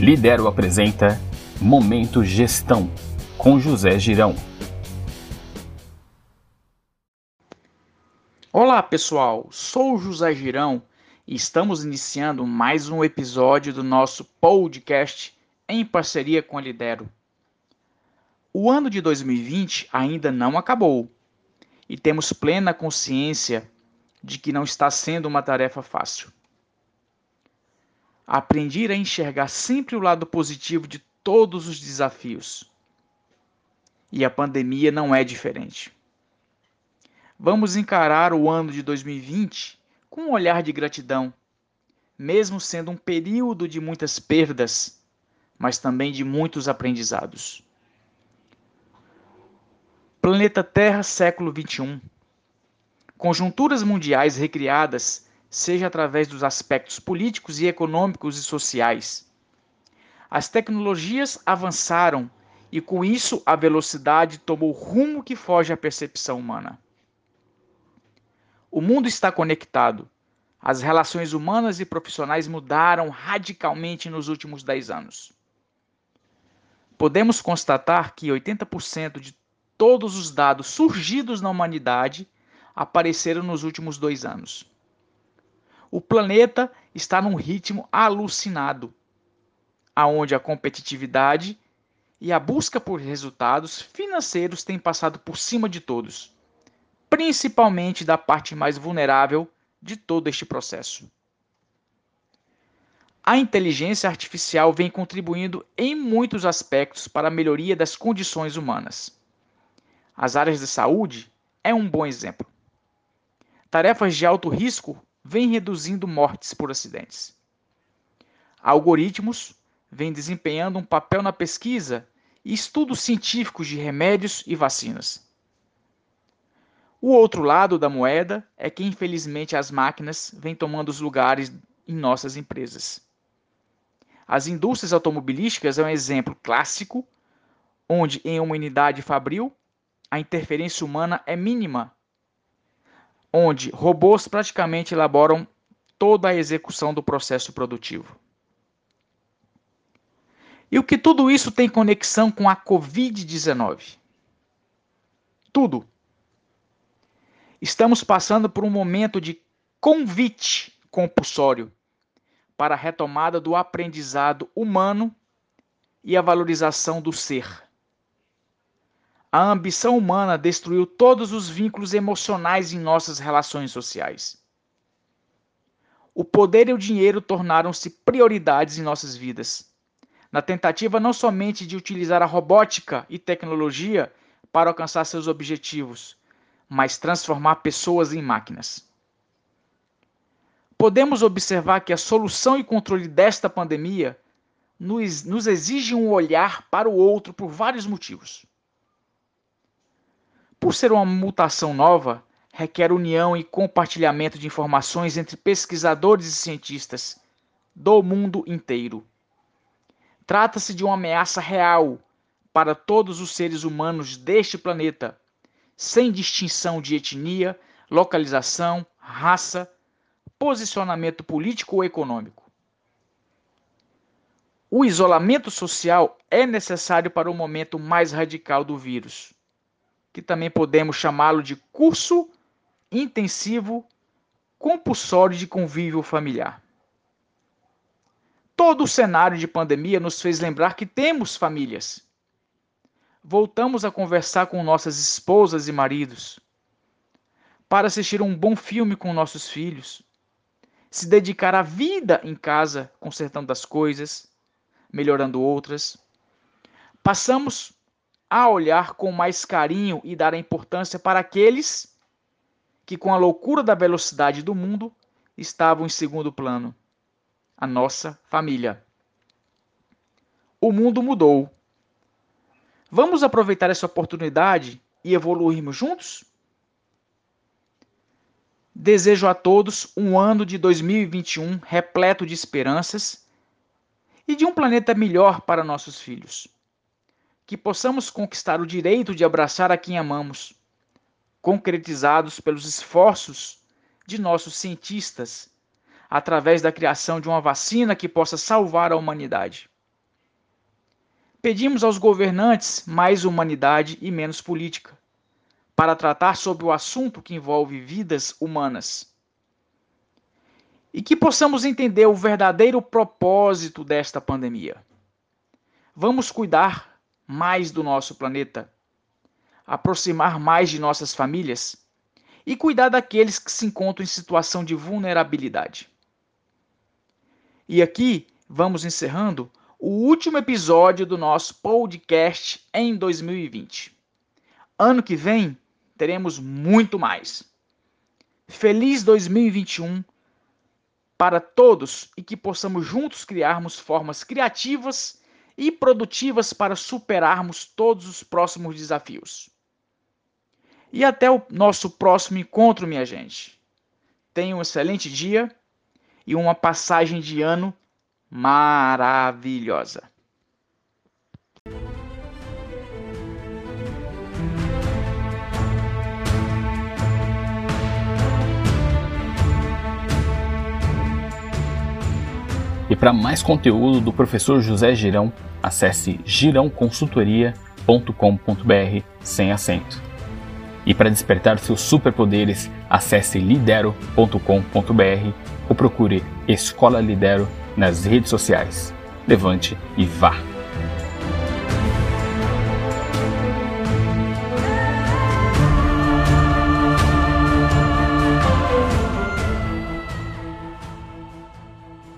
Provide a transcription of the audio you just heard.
Lidero apresenta Momento Gestão com José Girão. Olá pessoal, sou José Girão e estamos iniciando mais um episódio do nosso podcast em parceria com a Lidero. O ano de 2020 ainda não acabou e temos plena consciência de que não está sendo uma tarefa fácil. Aprendi a enxergar sempre o lado positivo de todos os desafios. E a pandemia não é diferente. Vamos encarar o ano de 2020 com um olhar de gratidão, mesmo sendo um período de muitas perdas, mas também de muitos aprendizados. Planeta Terra, século 21. Conjunturas mundiais recriadas seja através dos aspectos políticos e econômicos e sociais. As tecnologias avançaram e, com isso, a velocidade tomou rumo que foge à percepção humana. O mundo está conectado. As relações humanas e profissionais mudaram radicalmente nos últimos 10 anos. Podemos constatar que 80% de todos os dados surgidos na humanidade apareceram nos últimos dois anos. O planeta está num ritmo alucinado, aonde a competitividade e a busca por resultados financeiros têm passado por cima de todos, principalmente da parte mais vulnerável de todo este processo. A inteligência artificial vem contribuindo em muitos aspectos para a melhoria das condições humanas. As áreas de saúde é um bom exemplo. Tarefas de alto risco vem reduzindo mortes por acidentes. Algoritmos vêm desempenhando um papel na pesquisa e estudos científicos de remédios e vacinas. O outro lado da moeda é que, infelizmente, as máquinas vêm tomando os lugares em nossas empresas. As indústrias automobilísticas é um exemplo clássico, onde em uma unidade fabril a interferência humana é mínima onde robôs praticamente elaboram toda a execução do processo produtivo. E o que tudo isso tem conexão com a Covid-19? Tudo. Estamos passando por um momento de convite compulsório para a retomada do aprendizado humano e a valorização do ser. A ambição humana destruiu todos os vínculos emocionais em nossas relações sociais. O poder e o dinheiro tornaram-se prioridades em nossas vidas, na tentativa não somente de utilizar a robótica e tecnologia para alcançar seus objetivos, mas transformar pessoas em máquinas. Podemos observar que a solução e controle desta pandemia nos, exige um olhar para o outro por vários motivos. Por ser uma mutação nova, requer união e compartilhamento de informações entre pesquisadores e cientistas do mundo inteiro. Trata-se de uma ameaça real para todos os seres humanos deste planeta, sem distinção de etnia, localização, raça, posicionamento político ou econômico. O isolamento social é necessário para o momento mais radical do vírus que também podemos chamá-lo de curso intensivo compulsório de convívio familiar. Todo o cenário de pandemia nos fez lembrar que temos famílias. Voltamos a conversar com nossas esposas e maridos, para assistir um bom filme com nossos filhos, se dedicar à vida em casa, consertando as coisas, melhorando outras. Passamos a olhar com mais carinho e dar a importância para aqueles que, com a loucura da velocidade do mundo, estavam em segundo plano a nossa família. O mundo mudou. Vamos aproveitar essa oportunidade e evoluirmos juntos? Desejo a todos um ano de 2021 repleto de esperanças e de um planeta melhor para nossos filhos que possamos conquistar o direito de abraçar a quem amamos, concretizados pelos esforços de nossos cientistas, através da criação de uma vacina que possa salvar a humanidade. Pedimos aos governantes mais humanidade e menos política, para tratar sobre o assunto que envolve vidas humanas. E que possamos entender o verdadeiro propósito desta pandemia. Vamos cuidar mais do nosso planeta, aproximar mais de nossas famílias e cuidar daqueles que se encontram em situação de vulnerabilidade. E aqui vamos encerrando o último episódio do nosso podcast em 2020. Ano que vem teremos muito mais. Feliz 2021 para todos e que possamos juntos criarmos formas criativas e produtivas para superarmos todos os próximos desafios. E até o nosso próximo encontro, minha gente. Tenha um excelente dia e uma passagem de ano maravilhosa. Para mais conteúdo do professor José Girão, acesse girãoconsultoria.com.br sem acento. E para despertar seus superpoderes, acesse lidero.com.br ou procure Escola Lidero nas redes sociais. Levante e vá!